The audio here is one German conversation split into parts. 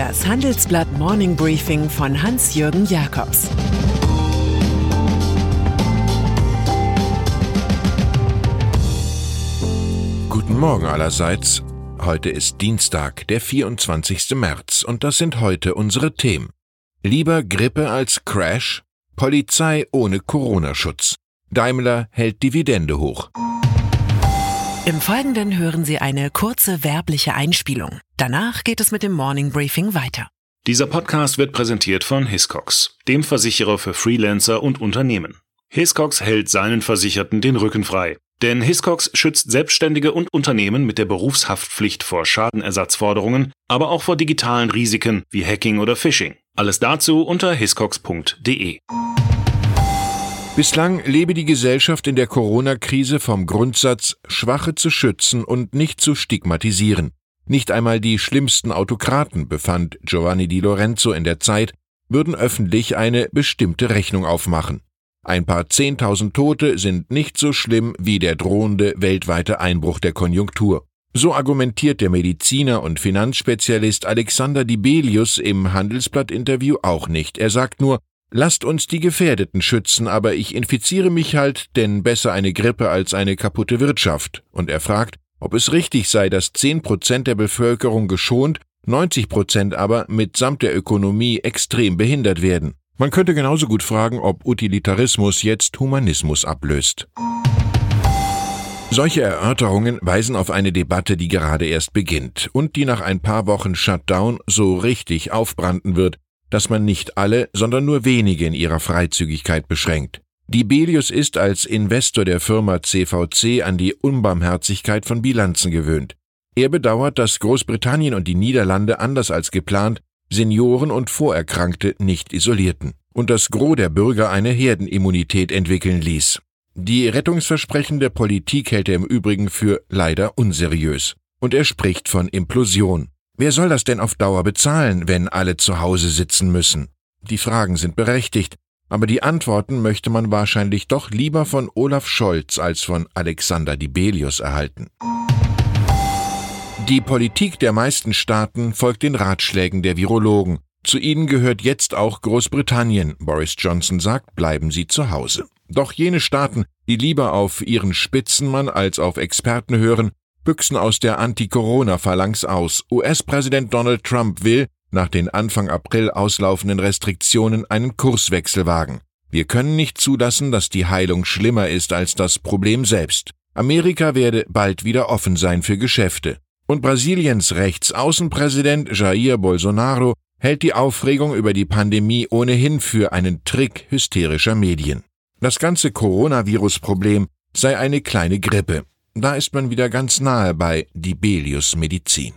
Das Handelsblatt Morning Briefing von Hans-Jürgen Jakobs Guten Morgen allerseits. Heute ist Dienstag, der 24. März, und das sind heute unsere Themen. Lieber Grippe als Crash? Polizei ohne Corona-Schutz. Daimler hält Dividende hoch. Im Folgenden hören Sie eine kurze werbliche Einspielung. Danach geht es mit dem Morning Briefing weiter. Dieser Podcast wird präsentiert von Hiscox, dem Versicherer für Freelancer und Unternehmen. Hiscox hält seinen Versicherten den Rücken frei. Denn Hiscox schützt Selbstständige und Unternehmen mit der Berufshaftpflicht vor Schadenersatzforderungen, aber auch vor digitalen Risiken wie Hacking oder Phishing. Alles dazu unter hiscox.de. Bislang lebe die Gesellschaft in der Corona-Krise vom Grundsatz, Schwache zu schützen und nicht zu stigmatisieren. Nicht einmal die schlimmsten Autokraten, befand Giovanni Di Lorenzo in der Zeit, würden öffentlich eine bestimmte Rechnung aufmachen. Ein paar Zehntausend Tote sind nicht so schlimm wie der drohende weltweite Einbruch der Konjunktur. So argumentiert der Mediziner und Finanzspezialist Alexander Dibelius im Handelsblatt-Interview auch nicht. Er sagt nur, Lasst uns die Gefährdeten schützen, aber ich infiziere mich halt, denn besser eine Grippe als eine kaputte Wirtschaft. Und er fragt, ob es richtig sei, dass 10 Prozent der Bevölkerung geschont, 90 Prozent aber mitsamt der Ökonomie extrem behindert werden. Man könnte genauso gut fragen, ob Utilitarismus jetzt Humanismus ablöst. Solche Erörterungen weisen auf eine Debatte, die gerade erst beginnt und die nach ein paar Wochen Shutdown so richtig aufbranden wird, dass man nicht alle, sondern nur wenige in ihrer Freizügigkeit beschränkt. Dibelius ist als Investor der Firma CVC an die Unbarmherzigkeit von Bilanzen gewöhnt. Er bedauert, dass Großbritannien und die Niederlande anders als geplant Senioren und Vorerkrankte nicht isolierten und das Gros der Bürger eine Herdenimmunität entwickeln ließ. Die Rettungsversprechen der Politik hält er im Übrigen für leider unseriös. Und er spricht von Implosion. Wer soll das denn auf Dauer bezahlen, wenn alle zu Hause sitzen müssen? Die Fragen sind berechtigt, aber die Antworten möchte man wahrscheinlich doch lieber von Olaf Scholz als von Alexander Dibelius erhalten. Die Politik der meisten Staaten folgt den Ratschlägen der Virologen. Zu ihnen gehört jetzt auch Großbritannien. Boris Johnson sagt, bleiben Sie zu Hause. Doch jene Staaten, die lieber auf ihren Spitzenmann als auf Experten hören, büchsen aus der Anti-Corona-Phalanx aus. US-Präsident Donald Trump will, nach den Anfang April auslaufenden Restriktionen, einen Kurswechsel wagen. Wir können nicht zulassen, dass die Heilung schlimmer ist als das Problem selbst. Amerika werde bald wieder offen sein für Geschäfte. Und Brasiliens Rechtsaußenpräsident Jair Bolsonaro hält die Aufregung über die Pandemie ohnehin für einen Trick hysterischer Medien. Das ganze Coronavirus-Problem sei eine kleine Grippe. Da ist man wieder ganz nahe bei Dibelius Medizin.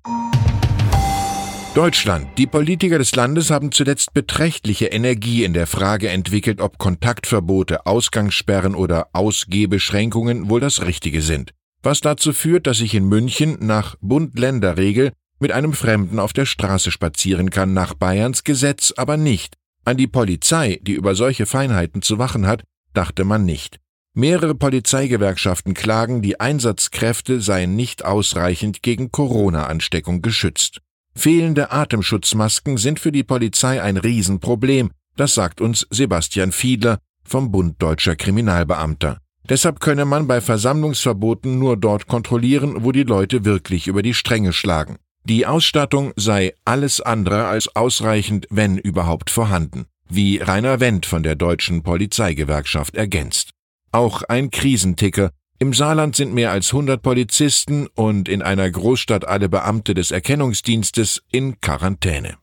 Deutschland. Die Politiker des Landes haben zuletzt beträchtliche Energie in der Frage entwickelt, ob Kontaktverbote, Ausgangssperren oder Ausgehbeschränkungen wohl das Richtige sind. Was dazu führt, dass ich in München nach Bund-Länder-Regel mit einem Fremden auf der Straße spazieren kann, nach Bayerns Gesetz aber nicht. An die Polizei, die über solche Feinheiten zu wachen hat, dachte man nicht. Mehrere Polizeigewerkschaften klagen, die Einsatzkräfte seien nicht ausreichend gegen Corona-Ansteckung geschützt. Fehlende Atemschutzmasken sind für die Polizei ein Riesenproblem, das sagt uns Sebastian Fiedler vom Bund Deutscher Kriminalbeamter. Deshalb könne man bei Versammlungsverboten nur dort kontrollieren, wo die Leute wirklich über die Stränge schlagen. Die Ausstattung sei alles andere als ausreichend, wenn überhaupt vorhanden, wie Rainer Wendt von der Deutschen Polizeigewerkschaft ergänzt auch ein Krisenticker. Im Saarland sind mehr als 100 Polizisten und in einer Großstadt alle Beamte des Erkennungsdienstes in Quarantäne.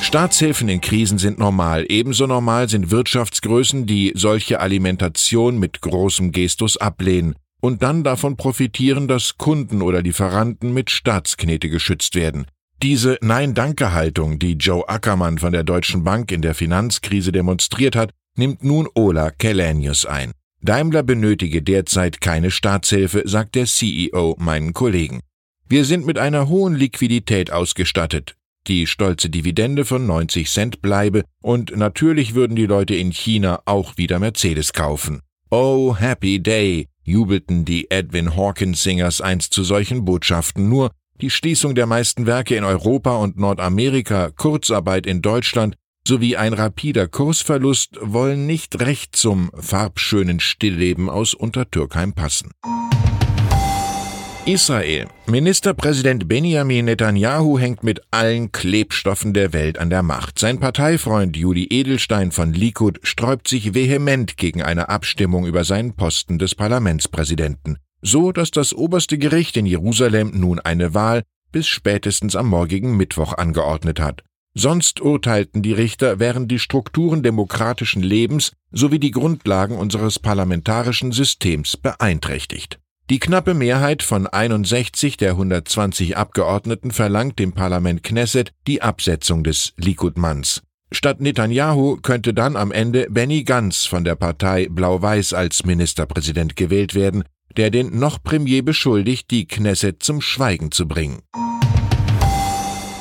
Staatshilfen in Krisen sind normal. Ebenso normal sind Wirtschaftsgrößen, die solche Alimentation mit großem Gestus ablehnen und dann davon profitieren, dass Kunden oder Lieferanten mit Staatsknete geschützt werden. Diese Nein-Danke-Haltung, die Joe Ackermann von der Deutschen Bank in der Finanzkrise demonstriert hat, nimmt nun Ola Kellenius ein. Daimler benötige derzeit keine Staatshilfe, sagt der CEO meinen Kollegen. Wir sind mit einer hohen Liquidität ausgestattet. Die stolze Dividende von 90 Cent bleibe und natürlich würden die Leute in China auch wieder Mercedes kaufen. Oh, happy day, jubelten die Edwin Hawkins Singers einst zu solchen Botschaften, nur Die Schließung der meisten Werke in Europa und Nordamerika, Kurzarbeit in Deutschland sowie ein rapider Kursverlust wollen nicht recht zum farbschönen Stillleben aus Untertürkheim passen. Israel. Ministerpräsident Benjamin Netanyahu hängt mit allen Klebstoffen der Welt an der Macht. Sein Parteifreund Juli Edelstein von Likud sträubt sich vehement gegen eine Abstimmung über seinen Posten des Parlamentspräsidenten. So, dass das oberste Gericht in Jerusalem nun eine Wahl bis spätestens am morgigen Mittwoch angeordnet hat. Sonst urteilten die Richter, wären die Strukturen demokratischen Lebens sowie die Grundlagen unseres parlamentarischen Systems beeinträchtigt. Die knappe Mehrheit von 61 der 120 Abgeordneten verlangt dem Parlament Knesset die Absetzung des Likud-Manns. Statt Netanyahu könnte dann am Ende Benny Gantz von der Partei Blau-Weiß als Ministerpräsident gewählt werden, der den noch Premier beschuldigt, die Knesset zum Schweigen zu bringen.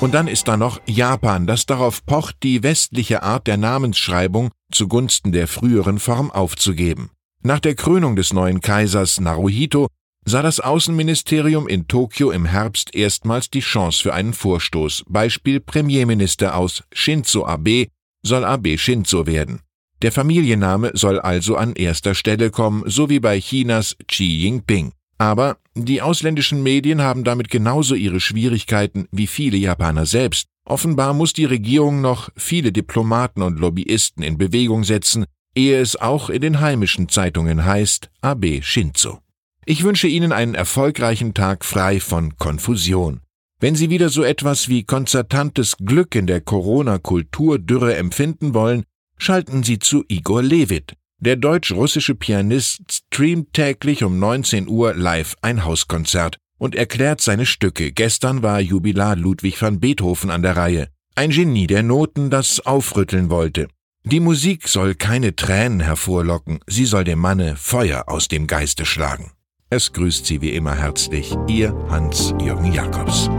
Und dann ist da noch Japan, das darauf pocht, die westliche Art der Namensschreibung zugunsten der früheren Form aufzugeben. Nach der Krönung des neuen Kaisers Naruhito sah das Außenministerium in Tokio im Herbst erstmals die Chance für einen Vorstoß. Beispiel Premierminister aus Shinzo Abe soll Abe Shinzo werden. Der Familienname soll also an erster Stelle kommen, so wie bei Chinas Xi Jinping. Aber die ausländischen Medien haben damit genauso ihre Schwierigkeiten wie viele Japaner selbst. Offenbar muss die Regierung noch viele Diplomaten und Lobbyisten in Bewegung setzen, ehe es auch in den heimischen Zeitungen heißt Abe Shinzo. Ich wünsche Ihnen einen erfolgreichen Tag frei von Konfusion. Wenn Sie wieder so etwas wie konzertantes Glück in der Corona-Kulturdürre empfinden wollen, schalten Sie zu Igor Levit. Der deutsch-russische Pianist streamt täglich um 19 Uhr live ein Hauskonzert und erklärt seine Stücke. Gestern war Jubilar Ludwig van Beethoven an der Reihe. Ein Genie der Noten, das aufrütteln wollte. Die Musik soll keine Tränen hervorlocken, sie soll dem Manne Feuer aus dem Geiste schlagen. Es grüßt Sie wie immer herzlich, Ihr Hans-Jürgen Jakobs.